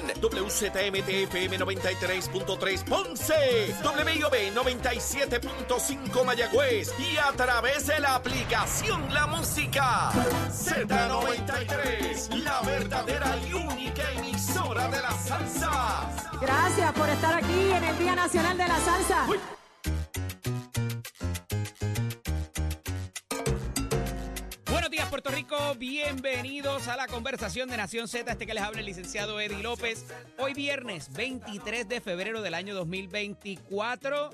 WZMTFM 93.3 Ponce, WIOB 97.5 Mayagüez y a través de la aplicación La Música Z93, la verdadera y única emisora de la salsa. Gracias por estar aquí en el Día Nacional de la Salsa. Buenos Puerto Rico. Bienvenidos a la conversación de Nación Z. Este que les habla el licenciado Eddie López. Hoy viernes 23 de febrero del año 2024.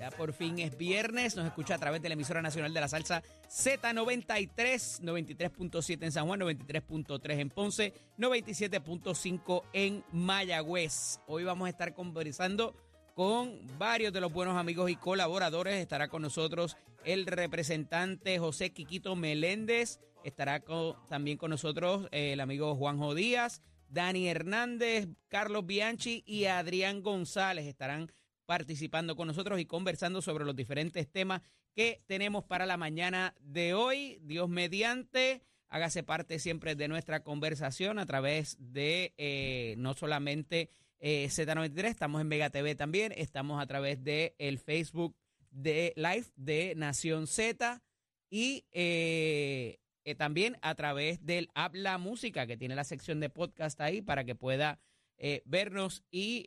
Ya por fin es viernes. Nos escucha a través de la emisora nacional de la salsa Z93, 93.7 en San Juan, 93.3 en Ponce, 97.5 en Mayagüez. Hoy vamos a estar conversando con varios de los buenos amigos y colaboradores. Estará con nosotros el representante José Quiquito Meléndez. Estará con- también con nosotros eh, el amigo Juanjo Díaz, Dani Hernández, Carlos Bianchi y Adrián González. Estarán participando con nosotros y conversando sobre los diferentes temas que tenemos para la mañana de hoy. Dios mediante, hágase parte siempre de nuestra conversación a través de eh, no solamente eh, Z93, estamos en Mega TV también, estamos a través de el Facebook de Live de Nación Z y eh, eh, también a través del App La Música, que tiene la sección de podcast ahí para que pueda eh, vernos y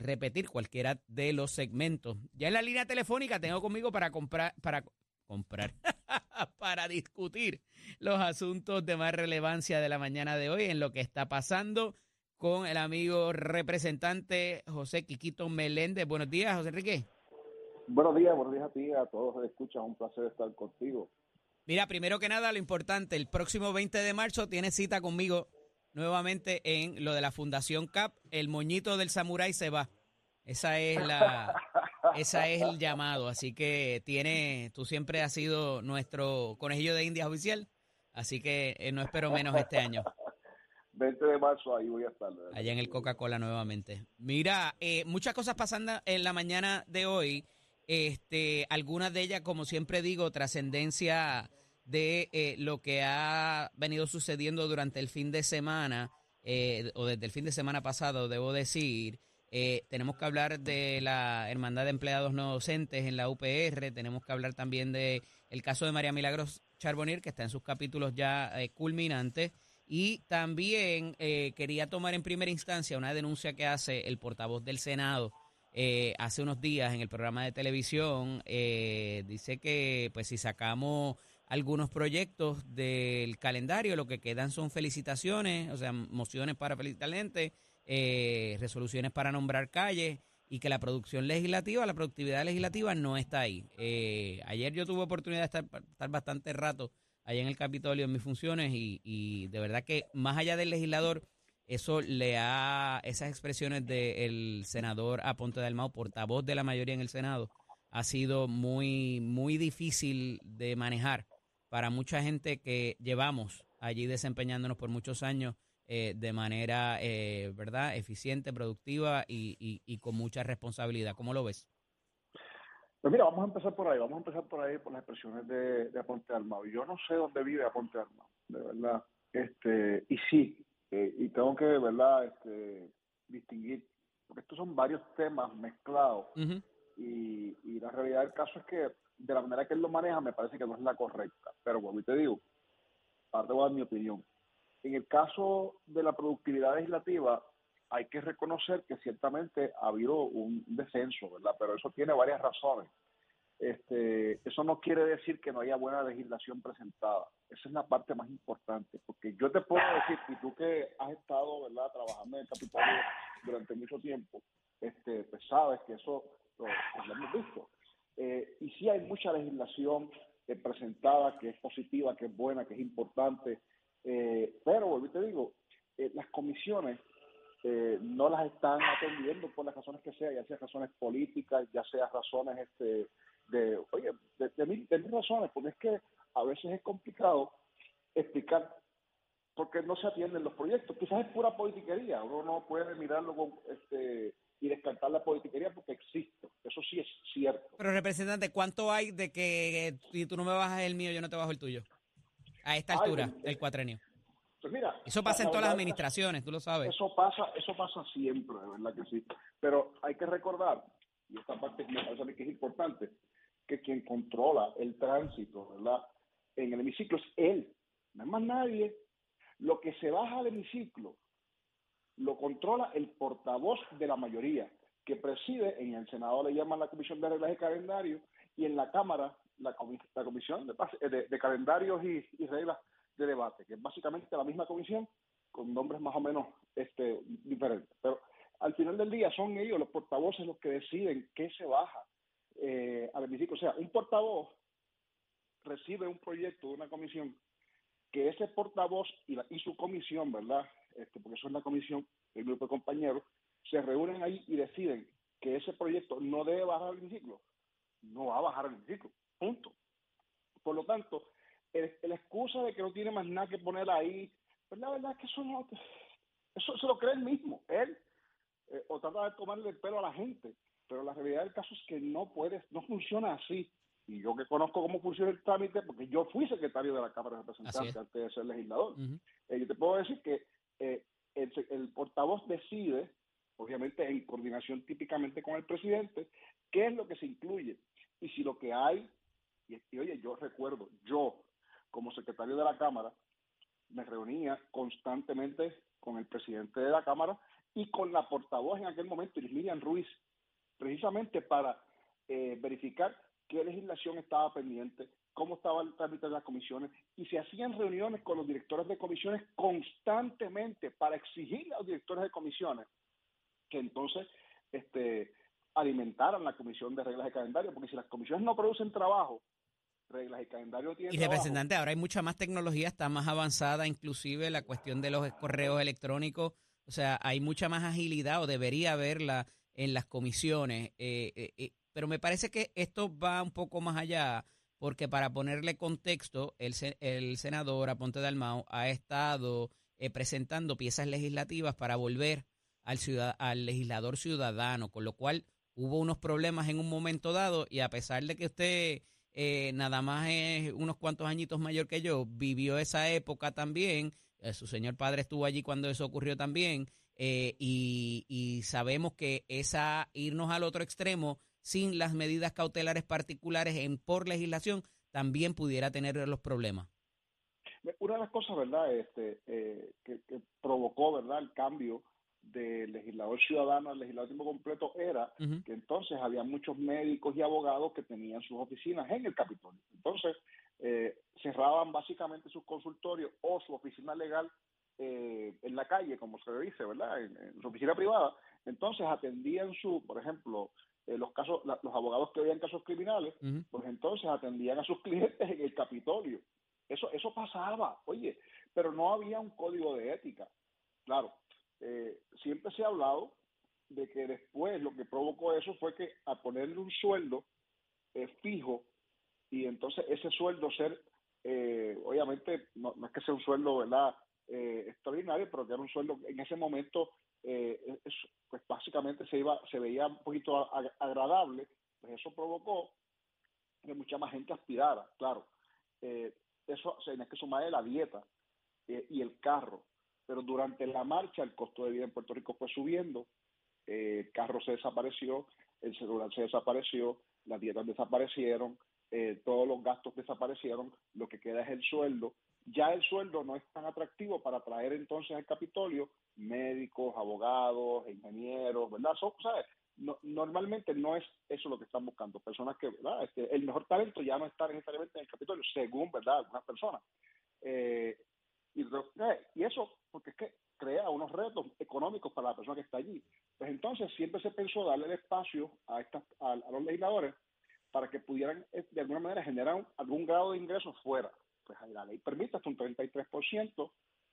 repetir cualquiera de los segmentos. Ya en la línea telefónica tengo conmigo para comprar, para comprar, para discutir los asuntos de más relevancia de la mañana de hoy en lo que está pasando con el amigo representante José Quiquito Meléndez. Buenos días, José Enrique. Buenos días, buenos días a ti, a todos los escuchan, un placer estar contigo. Mira, primero que nada, lo importante, el próximo 20 de marzo tiene cita conmigo nuevamente en lo de la Fundación CAP. El moñito del samurái se va. Esa es la, esa es el llamado. Así que tiene, tú siempre has sido nuestro conejillo de Indias oficial. Así que eh, no espero menos este año. 20 de marzo ahí voy a estar. allá en el Coca-Cola nuevamente. Mira, eh, muchas cosas pasando en la mañana de hoy. Este, algunas de ellas, como siempre digo, trascendencia de eh, lo que ha venido sucediendo durante el fin de semana, eh, o desde el fin de semana pasado, debo decir. Eh, tenemos que hablar de la Hermandad de Empleados No Docentes en la UPR, tenemos que hablar también de el caso de María Milagros Charbonnier, que está en sus capítulos ya eh, culminantes. Y también eh, quería tomar en primera instancia una denuncia que hace el portavoz del Senado eh, hace unos días en el programa de televisión. eh, dice que pues si sacamos algunos proyectos del calendario, lo que quedan son felicitaciones, o sea, mociones para felicitar gente, eh, resoluciones para nombrar calles y que la producción legislativa, la productividad legislativa no está ahí. Eh, ayer yo tuve oportunidad de estar, estar bastante rato allá en el Capitolio en mis funciones y, de verdad que más allá del legislador, eso le ha, esas expresiones del senador Aponte Dalmau, portavoz de la mayoría en el Senado, ha sido muy, muy difícil de manejar para mucha gente que llevamos allí desempeñándonos por muchos años eh, de manera, eh, ¿verdad?, eficiente, productiva y, y, y con mucha responsabilidad. ¿Cómo lo ves? Pues mira, vamos a empezar por ahí, vamos a empezar por ahí por las expresiones de, de Aponte Armado. Yo no sé dónde vive Aponte Armado, de verdad. Este, y sí, eh, y tengo que, de verdad, este, distinguir, porque estos son varios temas mezclados y, y la realidad del caso es que de la manera que él lo maneja me parece que no es la correcta. Pero bueno, y te digo, ahora te voy a dar mi opinión. En el caso de la productividad legislativa, hay que reconocer que ciertamente ha habido un descenso, ¿verdad? Pero eso tiene varias razones. Este, eso no quiere decir que no haya buena legislación presentada. Esa es la parte más importante, porque yo te puedo decir, y tú que has estado, ¿verdad?, trabajando en el Capitolio durante mucho tiempo, este, pues sabes que eso lo, pues lo hemos visto. Eh, y sí hay mucha legislación eh, presentada que es positiva, que es buena, que es importante, eh, pero, vuelvo y te digo, eh, las comisiones no las están atendiendo por las razones que sea, ya sea razones políticas, ya sea razones este, de, oye, de, de mil, de mil razones, porque es que a veces es complicado explicar por qué no se atienden los proyectos. Quizás es pura politiquería, uno no puede mirarlo con, este, y descartar la politiquería porque existe, eso sí es cierto. Pero representante, ¿cuánto hay de que eh, si tú no me bajas el mío, yo no te bajo el tuyo? A esta Ay, altura el- del cuatrenio. Pues mira, eso pasa en todas las administraciones, tú lo sabes. Eso pasa, eso pasa siempre, de verdad que sí. Pero hay que recordar, y esta parte me parece que es importante, que quien controla el tránsito, ¿verdad? En el hemiciclo es él, no es más nadie. Lo que se baja al hemiciclo lo controla el portavoz de la mayoría, que preside, en el Senado le llaman la Comisión de Reglas y Calendario, y en la Cámara la, la Comisión de, de, Calendarios y, y, Reglas de Debate, que es básicamente la misma comisión con nombres más o menos este, diferentes. Pero al final del día son ellos, los portavoces, los que deciden qué se baja eh, al hemiciclo. O sea, un portavoz recibe un proyecto de una comisión que ese portavoz y, y su comisión, ¿verdad? Este, porque eso es la comisión, el grupo de compañeros, se reúnen ahí y deciden que ese proyecto no debe bajar al hemiciclo, no va a bajar al hemiciclo, punto. Por lo tanto, la excusa de que no tiene más nada que poner ahí, pues la verdad es que eso no, eso se lo cree él mismo, él, eh, o trata de tomarle el pelo a la gente, pero la realidad del caso es que no puede, no funciona así. Y yo que conozco cómo funciona el trámite, porque yo fui secretario de la Cámara de Representantes antes de ser legislador, eh, yo te puedo decir que eh, el, el portavoz decide obviamente en coordinación típicamente con el presidente, qué es lo que se incluye. Y si lo que hay, y, oye, yo recuerdo, yo como secretario de la Cámara, me reunía constantemente con el presidente de la Cámara y con la portavoz en aquel momento, Miriam Ruiz, precisamente para eh, verificar qué legislación estaba pendiente, cómo estaba el trámite de las comisiones, y se hacían reuniones con los directores de comisiones constantemente para exigir a los directores de comisiones que entonces este, alimentaran la comisión de reglas de calendario, porque si las comisiones no producen trabajo, reglas de calendario tienen. Y representante, ahora hay mucha más tecnología, está más avanzada, inclusive la cuestión de los correos electrónicos, o sea, hay mucha más agilidad o debería haberla en las comisiones, eh, eh, eh, pero me parece que esto va un poco más allá, porque para ponerle contexto, el, el senador Aponte Dalmao ha estado presentando piezas legislativas para volver al, al legislador ciudadano, con lo cual hubo unos problemas en un momento dado y a pesar de que usted eh, nada más es unos cuantos añitos mayor que yo, vivió esa época también, eh, su señor padre estuvo allí cuando eso ocurrió también, eh, y, y, sabemos que esa irnos al otro extremo sin las medidas cautelares particulares en por legislación también pudiera tener los problemas. Una de las cosas, ¿verdad?, este, que, que, provocó, ¿verdad?, el cambio de legislador ciudadano al legislador tiempo completo era que entonces había muchos médicos y abogados que tenían sus oficinas en el Capitolio. Entonces, eh, cerraban básicamente sus consultorios o su oficina legal eh, en la calle, como se dice, ¿verdad? En, su oficina privada. Entonces atendían su, por ejemplo, eh, los casos, los abogados que veían casos criminales, pues entonces atendían a sus clientes en el Capitolio. Eso, eso pasaba, oye, pero no había un código de ética. Claro, eh, siempre se ha hablado de que después lo que provocó eso fue que a ponerle un sueldo eh, fijo y entonces ese sueldo ser, eh, obviamente, no, es que sea un sueldo, ¿verdad? extraordinario, pero que era un sueldo en ese momento, pues básicamente se iba, se veía un poquito agradable, pues eso provocó que mucha más gente aspirara, claro. eso se tiene que sumar la dieta y el carro pero durante la marcha el costo de vida en Puerto Rico fue subiendo, eh, el carro se desapareció, el celular se desapareció, las dietas desaparecieron, eh, todos los gastos desaparecieron, lo que queda es el sueldo. Ya el sueldo no es tan atractivo para traer entonces al Capitolio médicos, abogados, ingenieros, ¿verdad? ¿sabes? No, normalmente no es eso lo que están buscando, personas que, ¿verdad? Este, el mejor talento ya no está necesariamente en el Capitolio, según, ¿verdad? Algunas personas. Eh, y, y eso, porque es que crea unos retos económicos para la persona que está allí. Pues entonces siempre se pensó darle el espacio a, estas, a, los legisladores para que pudieran eh, de alguna manera generar algún grado de ingresos fuera. Pues la ley permite hasta un 33%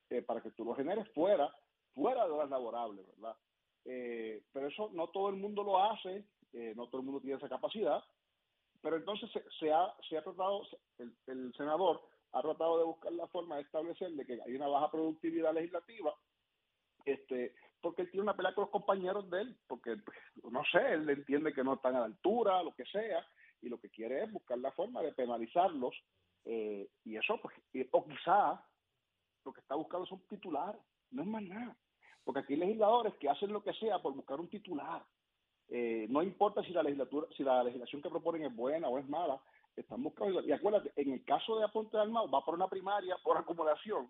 eh, para que tú lo generes fuera, fuera de horas laborables, ¿verdad? Eh, pero eso no todo el mundo lo hace, eh, no todo el mundo tiene esa capacidad, pero entonces se, se ha, se ha tratado, el senador ha tratado de buscar la forma de establecer de que hay una baja productividad legislativa, este, porque él tiene una pelea con los compañeros de él, porque no sé, él entiende que no están a la altura, lo que sea, y lo que quiere es buscar la forma de penalizarlos, eh, y eso, pues, o quizá lo que está buscando son titulares, no es más nada. Porque aquí hay legisladores que hacen lo que sea por buscar un titular. Eh, no importa si la legislatura, si la legislación que proponen es buena o es mala, están buscando. Y acuérdate, en el caso de Aponte Dalmau, va por una primaria por acumulación,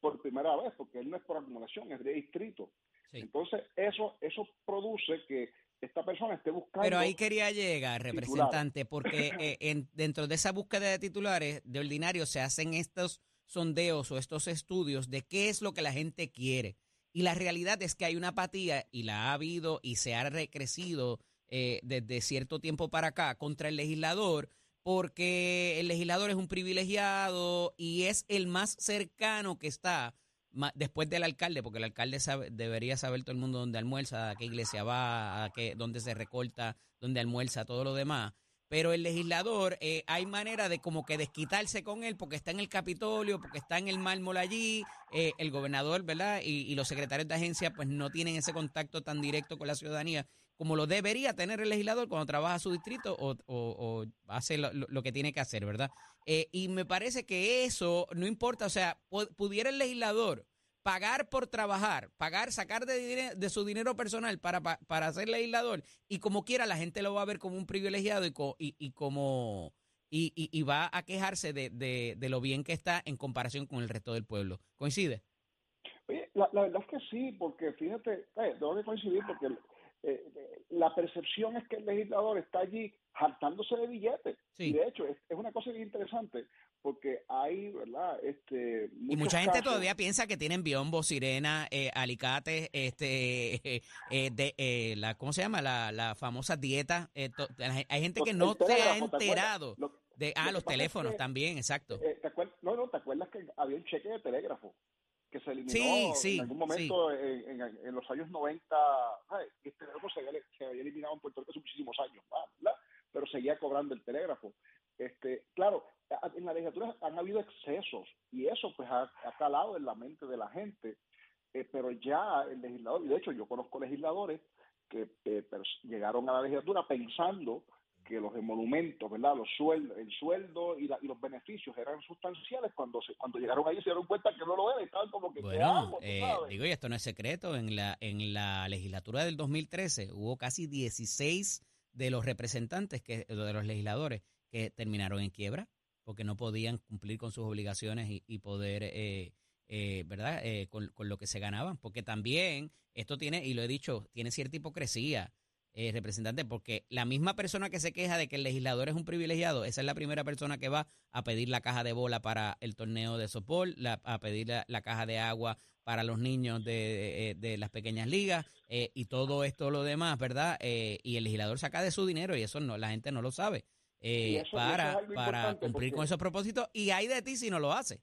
por primera vez, porque él no es por acumulación, es de distrito. Entonces, eso, eso produce que esta persona esté buscando. Pero ahí quería llegar, representante, porque eh, en, dentro de esa búsqueda de titulares, de ordinario se hacen estos sondeos o estos estudios de qué es lo que la gente quiere. Y la realidad es que hay una apatía, y la ha habido y se ha recrecido eh, desde cierto tiempo para acá contra el legislador, porque el legislador es un privilegiado y es el más cercano que está después del alcalde, porque el alcalde debería saber todo el mundo dónde almuerza, a qué iglesia va, a qué, dónde se recorta, dónde almuerza, todo lo demás. Pero el legislador, eh, hay manera de como que desquitarse con él porque está en el Capitolio, porque está en el mármol allí, eh, el gobernador, ¿verdad? Y, los secretarios de agencia pues no tienen ese contacto tan directo con la ciudadanía como lo debería tener el legislador cuando trabaja su distrito o, hace lo, que tiene que hacer, ¿verdad? Eh, y me parece que eso no importa, o sea, pudiera el legislador pagar por trabajar, pagar, sacar de, de su dinero personal para, para, ser legislador y como quiera la gente lo va a ver como un privilegiado y, y, como y, y, va a quejarse de, de, lo bien que está en comparación con el resto del pueblo. ¿Coincide? Oye, la, verdad es que sí, porque fíjate, eh, tengo que coincidir porque eh, la percepción es que el legislador está allí hartándose de billetes. Y de hecho, es, una cosa bien interesante porque hay, ¿verdad? Este, y mucha gente todavía piensa que tienen biombo, sirena, eh, alicates, este, eh, de, eh, la, ¿cómo se llama? La, la famosa dieta. Eh, hay gente que no se ha enterado. de, ah, los teléfonos también, exacto. no, no, ¿te acuerdas que había un cheque de telégrafo? Que se eliminó en algún momento en, en, los años 90, este telégrafo se había, se había, eliminado en Puerto Rico hace muchísimos años, ¿verdad? pero seguía cobrando el telégrafo. Este, claro, en la legislatura han habido excesos y eso pues ha, calado en la mente de la gente, eh, pero ya el legislador, y de hecho yo conozco legisladores que eh, llegaron a la legislatura pensando que los emolumentos, ¿verdad? Los sueldos, el sueldo y, los beneficios eran sustanciales cuando se, cuando llegaron ahí se dieron cuenta que no lo era y estaban como que bueno, eh, digo y esto no es secreto en la en la legislatura del 2013 hubo casi 16 de los representantes que de los legisladores que terminaron en quiebra porque no podían cumplir con sus obligaciones y, poder, eh, eh, ¿verdad?, eh, con, lo que se ganaban. Porque también esto tiene, y lo he dicho, tiene cierta hipocresía, representante, porque la misma persona que se queja de que el legislador es un privilegiado, esa es la primera persona que va a pedir la caja de bola para el torneo de softball, a pedir la, caja de agua para los niños de, de las pequeñas ligas y todo esto lo demás, ¿verdad? y el legislador saca de su dinero y eso no la gente no lo sabe eh, para, para cumplir con esos propósitos y hay de ti si no lo hace.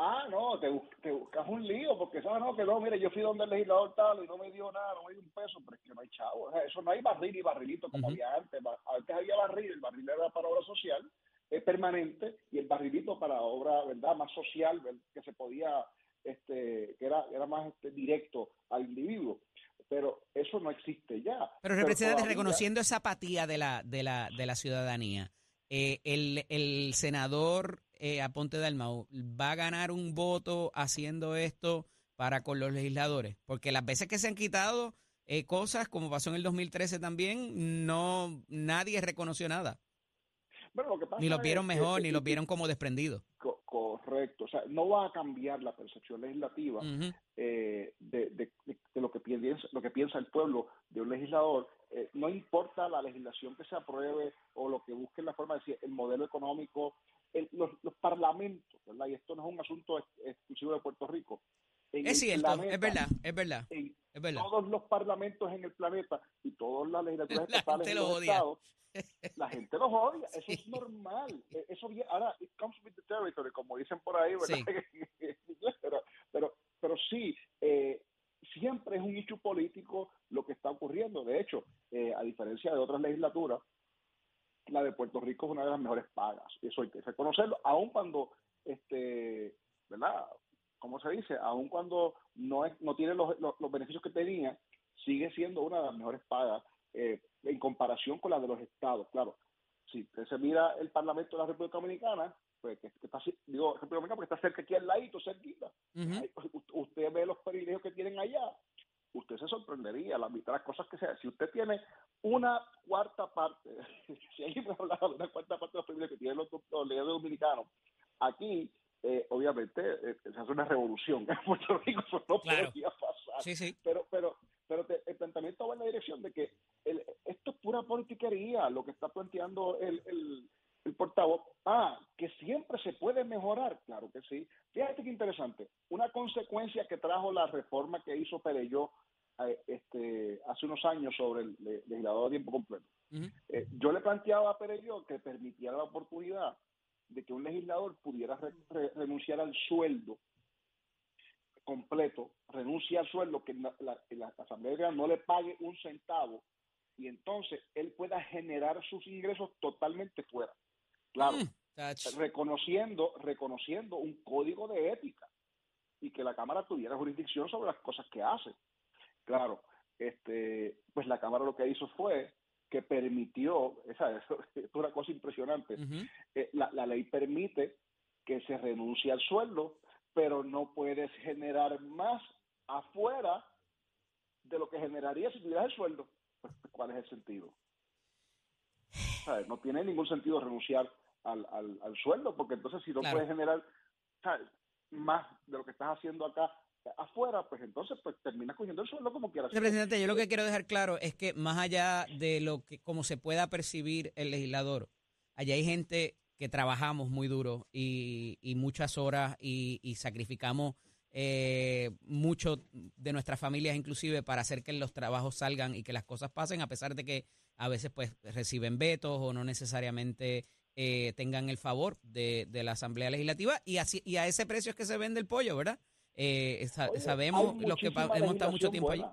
Ah, no, te, buscas un lío porque sabes, no, que no, mire, yo fui donde el legislador tal y no me dio nada, no me dio un peso, pero es que no hay chavo. eso no hay barril y barrilito como había antes. Antes había barril, el barril era para obra social, es permanente, y el barrilito para obra, ¿verdad?, más social, que se podía, este, que era, era más este, directo al individuo pero eso no existe ya. Pero, representante, reconociendo esa apatía de la, de la, de la ciudadanía, eh, el, el, senador eh, Aponte Dalmau va a ganar un voto haciendo esto para con los legisladores, porque las veces que se han quitado eh, cosas, como pasó en el 2013 también, no nadie reconoció nada. ni lo vieron mejor, ni lo vieron como desprendido. Correcto, o sea, no va a cambiar la percepción legislativa eh, de, lo que piensa lo que piensa el pueblo de un legislador. Eh, no importa la legislación que se apruebe o lo que busque la forma de decir el modelo económico, los, parlamentos, ¿verdad? Y esto no es un asunto exclusivo de Puerto Rico. es cierto, es verdad, es verdad. es verdad. Todos los parlamentos en el planeta y todas las legislaturas estatales en los estados la gente los odia, eso es normal. E, eso ahora, it comes with the territory, como dicen por ahí, ¿verdad? pero, pero, pero sí, eh, siempre es un hecho político lo que está ocurriendo. De hecho, eh, a diferencia de otras legislaturas, la de Puerto Rico es una de las mejores pagas. Eso hay que reconocerlo, aun cuando, este, ¿verdad? ¿Cómo se dice? Aun cuando no, es, no tiene los, los, los beneficios que tenía, sigue siendo una de las mejores pagas eh, en comparación con la de los estados. Claro, si se mira el Parlamento de la República Dominicana, pues que, está, digo República Dominicana porque está cerca aquí al ladito, cerquita. Usted ve los privilegios que tienen allá, usted se sorprendería la mitad de las cosas que sea. Si usted tiene una cuarta parte, si alguien me hablaba de una cuarta parte de los privilegios que tienen los, los dominicanos, aquí eh, obviamente eh, se hace una revolución. En Puerto Rico eso no podría pasar. Sí, sí. Pero, pero, pero el planteamiento va en la dirección de que el, esto es pura politiquería, lo que está planteando el, el, Ah, que siempre se puede mejorar. Claro que sí. Fíjate qué interesante. Una consecuencia que trajo la reforma que hizo Pereyó eh, este, hace unos años sobre el legislador de tiempo completo. yo le planteaba a Pereyó que permitiera la oportunidad de que un legislador pudiera renunciar al sueldo completo, renuncia al sueldo, que la, la, Asamblea no le pague un centavo y entonces él pueda generar sus ingresos totalmente fuera. Claro, mm, reconociendo, reconociendo un código de ética y que la Cámara tuviera jurisdicción sobre las cosas que hace. Claro, este, pues la Cámara lo que hizo fue que permitió, esa es una cosa impresionante, eh, la, la, ley permite que se renuncie al sueldo, pero no puedes generar más afuera de lo que generaría si tuvieras el sueldo. Pues, ¿Cuál es el sentido? No tiene ningún sentido renunciar al, al, al sueldo, porque entonces si no puedes generar más de lo que estás haciendo acá, afuera, pues entonces pues termina cogiendo el sueldo como quiera. Representante, yo lo que quiero dejar claro es que más allá de lo que como se pueda percibir el legislador, allá hay gente que trabajamos muy duro y, y muchas horas y, y sacrificamos eh, mucho de nuestras familias inclusive para hacer que los trabajos salgan y que las cosas pasen, a pesar de que a veces pues reciben vetos o no necesariamente eh, tengan el favor de, de, la Asamblea Legislativa y así y a ese precio es que se vende el pollo, ¿verdad? Eh, sabemos los que hemos estado mucho tiempo allí.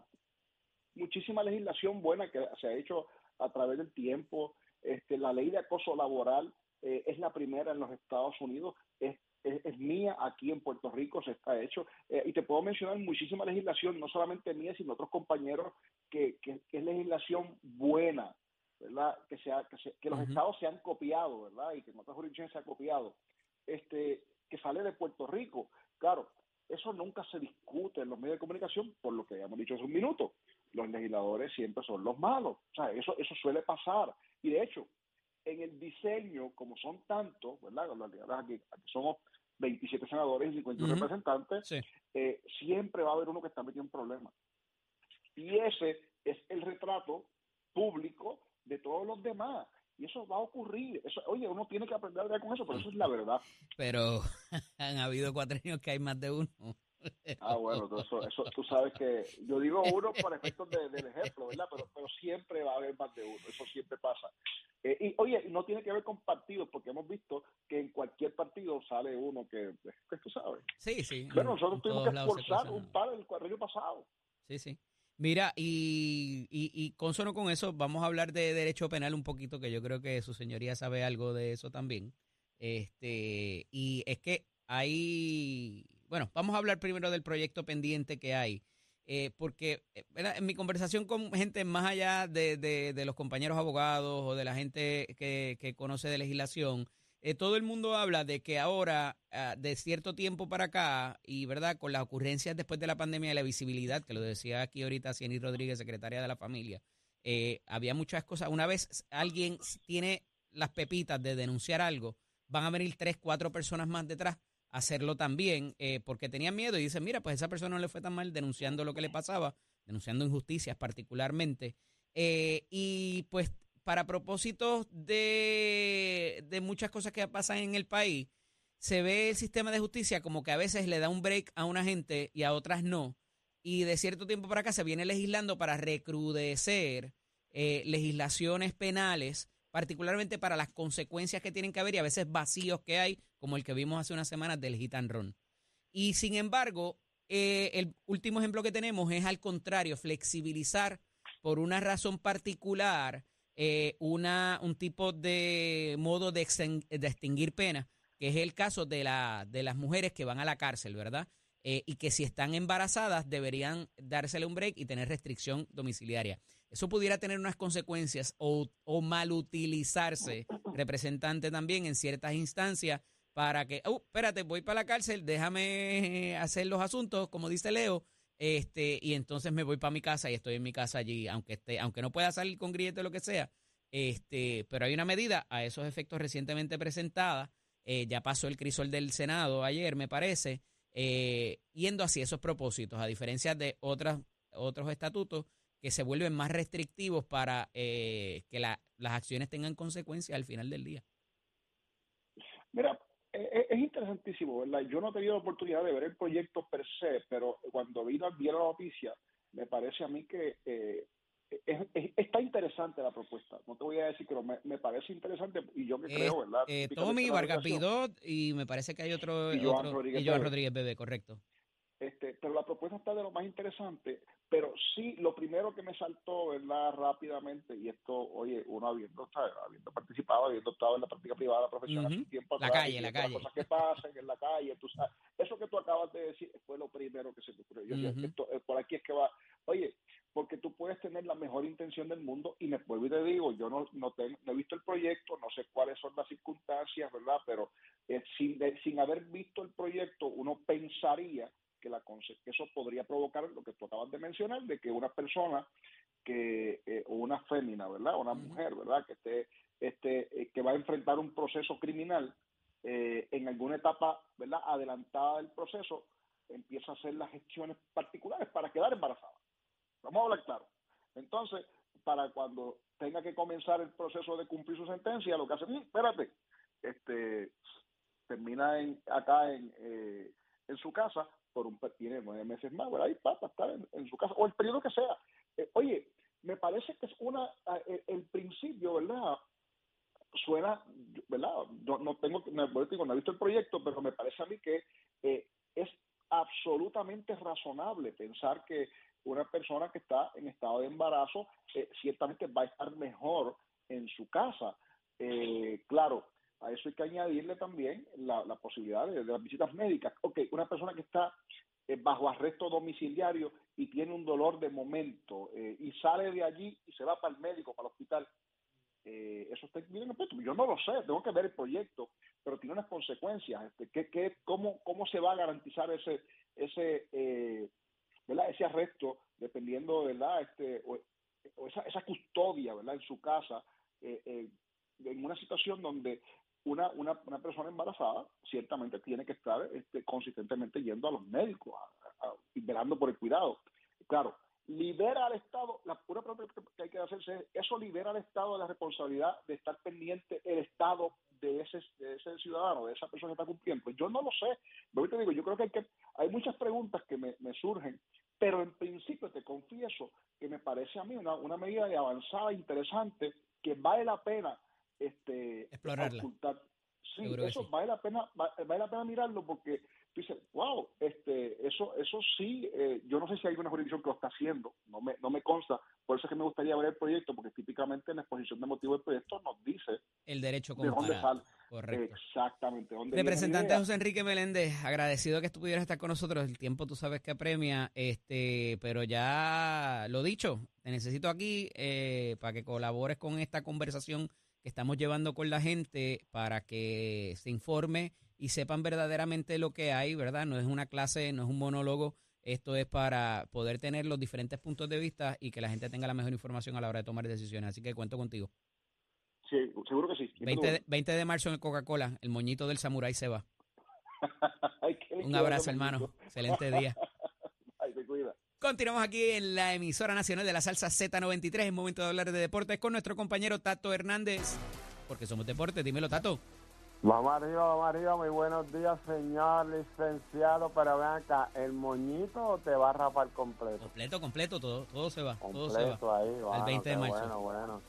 Muchísima legislación buena que se ha hecho a través del tiempo. Este, la ley de acoso laboral eh, es la primera en los Estados Unidos, es, es, mía aquí en Puerto Rico, se está hecho. Eh, y te puedo mencionar muchísima legislación, no solamente mía, sino otros compañeros, que, que, es legislación buena, ¿verdad? Que, sea, que, los estados se han copiado, ¿verdad? Y que en otras jurisdicciones se ha copiado. Este, que sale de Puerto Rico. Claro, eso nunca se discute en los medios de comunicación, por lo que habíamos dicho hace un minuto. Los legisladores siempre son los malos. O sea, eso, eso suele pasar. Y de hecho, en el diseño, como son tantos, ¿verdad? Aquí, aquí somos 27 senadores y 51 representantes, eh, siempre va a haber uno que está metido en problemas. Y ese es el retrato público de todos los demás. Y eso va a ocurrir. Eso, oye, uno tiene que aprender a con eso, pero eso es la verdad. Pero han habido cuatro años que hay más de uno. Ah, bueno, eso, eso, tú sabes que yo digo uno por efectos del ejemplo, ¿verdad? Pero, pero siempre va a haber más de uno, eso siempre pasa. Eh, y oye, no tiene que ver con partidos, porque hemos visto que en cualquier partido sale uno que, que tú sabes. Sí, sí. Pero nosotros tuvimos que esforzar un par el cuadrillo pasado. Sí, sí. Mira, y, y, y consono con eso, vamos a hablar de derecho penal un poquito, que yo creo que su señoría sabe algo de eso también. Este, y es que hay, bueno, vamos a hablar primero del proyecto pendiente que hay, eh, porque eh, en mi conversación con gente más allá de, de, de, los compañeros abogados o de la gente que, que conoce de legislación, eh, todo el mundo habla de que ahora, ah, de cierto tiempo para acá, y verdad, con las ocurrencias después de la pandemia de la visibilidad, que lo decía aquí ahorita Cieny Rodríguez, secretaria de la familia, eh, había muchas cosas. Una vez alguien tiene las pepitas de denunciar algo, van a venir tres, cuatro personas más detrás hacerlo también, eh, porque tenían miedo y dicen, mira, pues esa persona no le fue tan mal denunciando lo que le pasaba, denunciando injusticias particularmente. y pues para propósitos de, de muchas cosas que pasan en el país, se ve el sistema de justicia como que a veces le da un break a una gente y a otras no. Y de cierto tiempo para acá se viene legislando para recrudecer eh, legislaciones penales, particularmente para las consecuencias que tienen que haber y a veces vacíos que hay, como el que vimos hace unas semanas del Gitanrón. Y sin embargo, eh, el último ejemplo que tenemos es al contrario, flexibilizar por una razón particular eh, una, un tipo de modo de, extinguir pena, que es el caso de, la, de las mujeres que van a la cárcel, ¿verdad? Eh, y que si están embarazadas deberían dársele un break y tener restricción domiciliaria. Eso pudiera tener unas consecuencias o, o mal utilizarse, representante también en ciertas instancias, para que, oh, espérate, voy para la cárcel, déjame hacer los asuntos, como dice Leo, este, y entonces me voy para mi casa y estoy en mi casa allí, aunque esté, aunque no pueda salir con grillete o lo que sea, este, pero hay una medida a esos efectos recientemente presentada, eh, ya pasó el crisol del Senado ayer, me parece, eh, yendo hacia esos propósitos, a diferencia de otras, otros estatutos que se vuelven más restrictivos para eh, que las acciones tengan consecuencias al final del día. Mira, es, interesantísimo, ¿verdad? Yo no he tenido la oportunidad de ver el proyecto per se, pero cuando vino vi la noticia, me parece a mí que eh, está interesante la propuesta. No te voy a decir, pero me, me parece interesante y yo que creo, ¿verdad? Eh, Tommy, Vargas Pidot y me parece que hay otro. Y Joan, Rodríguez, y Joan Rodríguez Bebé, correcto. Este, pero la propuesta está de lo más interesante, pero sí, lo primero que me saltó, ¿verdad? Rápidamente, y esto, oye, uno habiendo, habiendo participado, habiendo estado en la práctica privada profesional uh tiempo la calle, la calle. Las cosas que pasan en la calle, tú sabes, eso que tú acabas de decir fue lo primero que se te ocurrió. Yo, esto, eh, por aquí es que va, oye, porque tú puedes tener la mejor intención del mundo y me vuelvo y te digo, yo no, no, no, he visto el proyecto, no sé cuáles son las circunstancias, ¿verdad? Pero eh, sin, sin haber visto el proyecto, uno pensaría que, la, que eso podría provocar lo que tú acabas de mencionar, de que una persona que, eh, o una fémina, ¿verdad? Una mujer, ¿verdad? Que esté, este, eh, que va a enfrentar un proceso criminal en alguna etapa, ¿verdad? Adelantada del proceso, empieza a hacer las gestiones particulares para quedar embarazada. Vamos a hablar claro. Entonces, para cuando tenga que comenzar el proceso de cumplir su sentencia, lo que hace, mm, espérate, este, termina en, acá en, eh, en su casa por un tiene nueve meses más, ¿verdad? Ahí para estar en, su casa, o el periodo que sea. Eh, oye, me parece que es una, el, el principio, ¿verdad? Suena, ¿verdad? No, no tengo, no, no he visto el proyecto, pero me parece a mí que eh, es absolutamente razonable pensar que una persona que está en estado de embarazo eh, ciertamente va a estar mejor en su casa. Eh, claro, a eso hay que añadirle también la, posibilidad de, las visitas médicas. Ok, una persona que está eh, bajo arresto domiciliario y tiene un dolor de momento y sale de allí y se va para el médico, para el hospital, eso está bien Yo no lo sé, tengo que ver el proyecto, pero tiene unas consecuencias. Este, ¿qué, qué, cómo, ¿Cómo se va a garantizar ese, ese ¿verdad? Ese arresto, dependiendo, ¿verdad? Este, o, esa, esa, custodia, ¿verdad? En su casa, eh, eh, en una situación donde una, una, una, persona embarazada ciertamente tiene que estar este, consistentemente yendo a los médicos y velando por el cuidado. Claro, libera al Estado, la pura pregunta que hay que hacerse es, eso libera al Estado de la responsabilidad de estar pendiente el Estado de ese, de ese ciudadano, de esa persona que está cumpliendo. Yo no lo sé, pero te digo, yo creo que hay, que, hay muchas preguntas que me, me surgen, pero en principio te confieso que me parece a mí una, una medida de avanzada interesante que vale la pena este explorarla. Sí, eso vale la pena vale la pena mirarlo porque dice, wow, este, eso, eso sí, eh, yo no sé si hay una jurisdicción que lo está haciendo, no me, no me consta, por eso es que me gustaría ver el proyecto, porque típicamente en la exposición de motivo del proyecto nos dice el derecho comparado. Correcto. Exactamente. Representante José Enrique Meléndez, agradecido que estuvieras estar con nosotros. El tiempo tú sabes que apremia, este, pero ya lo dicho, te necesito aquí eh, para que colabores con esta conversación que estamos llevando con la gente para que se informe y sepan verdaderamente lo que hay, ¿verdad? No es una clase, no es un monólogo, esto es para poder tener los diferentes puntos de vista y que la gente tenga la mejor información a la hora de tomar decisiones. Así que cuento contigo. Sí, seguro que sí. 20 de, marzo en Coca-Cola, el moñito del samurái se va. Un abrazo, hermano. Excelente día. Continuamos aquí en la emisora nacional de la salsa Z93. Es momento de hablar de deportes con nuestro compañero Tato Hernández. Porque somos deportes. Dímelo, Tato. Vamos arriba, vamos arriba. Muy buenos días, señor licenciado. Pero ven acá, ¿el moñito te va a rapar completo? Completo, completo, todo, todo se va. Completo todo se va. ahí, Al 20 de marzo. Bueno, bueno.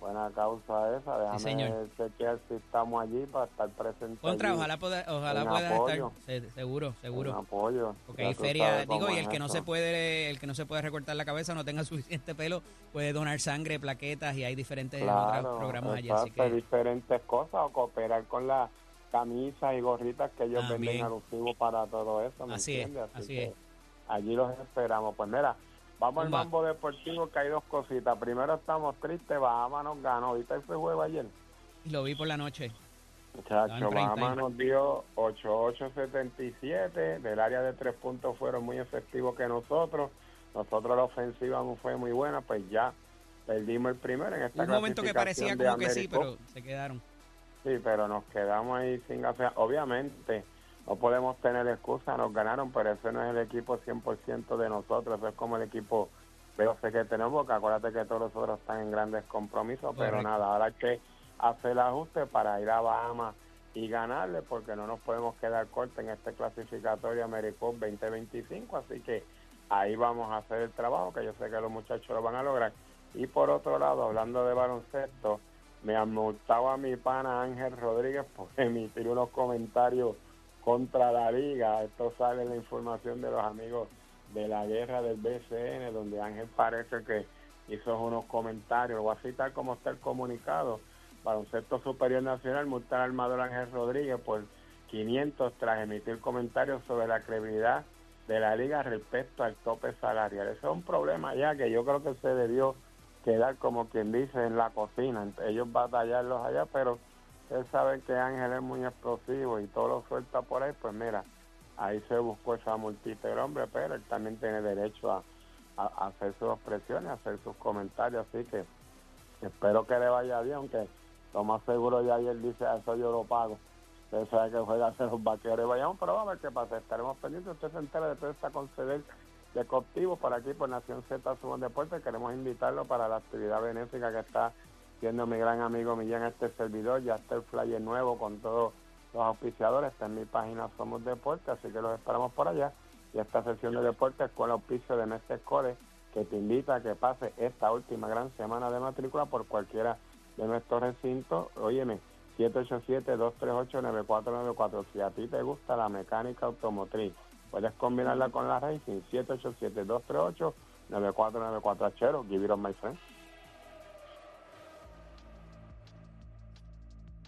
Buena causa esa. Déjame sí, señor. chequear si estamos allí para estar presentes. Contra, ojalá, pueda, ojalá puedas estar. seguro, seguro. Un apoyo. Porque hay feria, digo, y el que no se puede, el que no se puede recortar la cabeza, no tenga suficiente pelo, puede donar sangre, plaquetas y hay diferentes otros programas allí. Así que... diferentes cosas o cooperar con las camisas y gorritas que ellos venden alusivos para todo eso. ¿me así entiendes? es, así, es. Allí los esperamos. Pues mira, Vamos al mambo deportivo que hay dos cositas. Primero estamos tristes, Bahamas nos ganó. ¿Viste ese juego ayer? Lo vi por la noche. Muchacho, Bahama nos dio 8-8-77. Del área de tres puntos fueron muy efectivos que nosotros. Nosotros la ofensiva no fue muy buena, pues ya perdimos el primero en esta Un momento que parecía como que sí, pero se quedaron. Sí, pero nos quedamos ahí sin hacer. Obviamente, no podemos tener excusa, nos ganaron, pero ese no es el equipo 100% de nosotros, eso es como el equipo pero sé que tenemos, porque acuérdate que todos los otros están en grandes compromisos, pero nada, ahora hay que hacer el ajuste para ir a Bahamas y ganarle, porque no nos podemos quedar cortos en este clasificatorio AmeriCup 2025, así que ahí vamos a hacer el trabajo, que yo sé que los muchachos lo van a lograr. Y por otro lado, hablando de baloncesto, me multado a mi pana Ángel Rodríguez por emitir unos comentarios contra la liga. Esto sale en la información de los amigos de la guerra del BCN, donde Ángel parece que hizo unos comentarios. Voy a citar cómo está el comunicado. Baloncesto Superior Nacional multar al armador Ángel Rodríguez por 500 tras emitir comentarios sobre la credibilidad de la liga respecto al tope salarial. Ese es un problema ya que yo creo que se debió quedar como quien dice en la cocina. Ellos batallarlos allá, pero ustedes saben que Ángel es muy explosivo y todo lo suelta por ahí, pues mira, ahí se buscó esa multitud hombre, pero él también tiene derecho a, hacer sus expresiones, a hacer sus comentarios, así que espero que le vaya bien, aunque lo más seguro ya ayer dice, eso yo lo pago. Usted sabe que juega a los vaqueros y vayamos, pero vamos a ver qué pasa, estaremos pendientes, usted se entera de toda esta conceder de Coptivo por aquí por Nación Z Suban Deportes, queremos invitarlo para la actividad benéfica que está siendo mi gran amigo Millán este servidor, ya está el flyer nuevo con todos los auspiciadores, está en mi página Somos Deportes, así que los esperamos por allá. Y esta sesión de deportes con el auspicio de Mestre Core, que te invita a que pase esta última gran semana de matrícula por cualquiera de nuestros recintos. Óyeme, 787-238-9494. Si a ti te gusta la mecánica automotriz, puedes combinarla con la Racing, 787-238-9494. Achero, give it on my friend.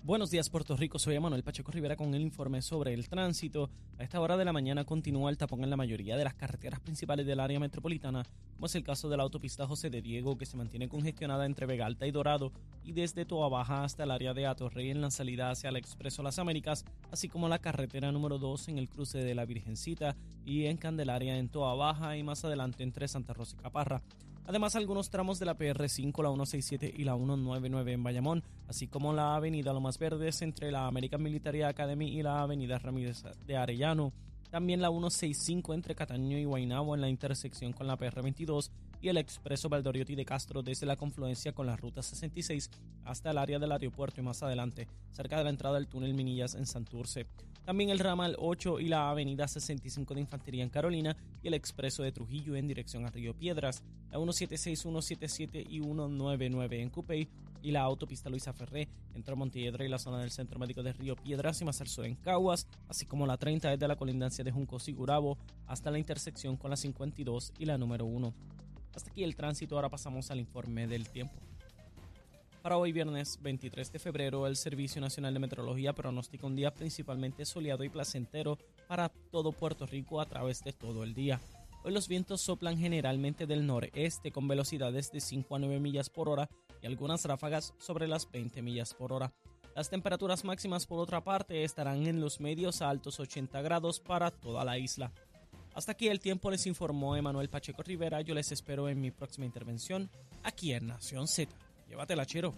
Buenos días Puerto Rico, soy Manuel Pacheco Rivera con el informe sobre el tránsito. A esta hora de la mañana continúa el tapón en la mayoría de las carreteras principales del área metropolitana, como es el caso de la autopista José de Diego que se mantiene congestionada entre Vega Alta y Dorado y desde Toa Baja hasta el área de Atorrey en la salida hacia el Expreso Las Américas, así como la carretera número 2 en el cruce de la Virgencita y en Candelaria en Toa Baja y más adelante entre Santa Rosa y Caparra. Además, algunos tramos de la PR5, la 167 y la 199 en Bayamón, así como la avenida Lomas Verdes entre la American Military Academy y la avenida Ramírez de Arellano. También la 165 entre Cataño y Guaynabo en la intersección con la PR22 y el expreso Valdoriotti de Castro desde la confluencia con la ruta 66 hasta el área del aeropuerto y más adelante, cerca de la entrada del túnel Minillas en Santurce. También el ramal 8 y la avenida 65 de Infantería en Carolina y el expreso de Trujillo en dirección a Río Piedras, la 176, 177 y 199 en Cupey y la autopista Luisa Ferré entre Montiedra y la zona del Centro Médico de Río Piedras y más al sur en Caguas, así como la 30 desde la colindancia de Junco Sigurabo hasta la intersección con la 52 y la número 1. Hasta aquí el tránsito, ahora pasamos al informe del tiempo. Para hoy viernes 23 de febrero, el Servicio Nacional de Meteorología pronostica un día principalmente soleado y placentero para todo Puerto Rico a través de todo el día. Hoy los vientos soplan generalmente del noreste con velocidades de 5 a 9 millas por hora y algunas ráfagas sobre las 20 millas por hora. Las temperaturas máximas por otra parte estarán en los medios a altos 80 grados para toda la isla. Hasta aquí el tiempo les informó Emanuel Pacheco Rivera. Yo les espero en mi próxima intervención aquí en Nación Z. Llévatela, chero.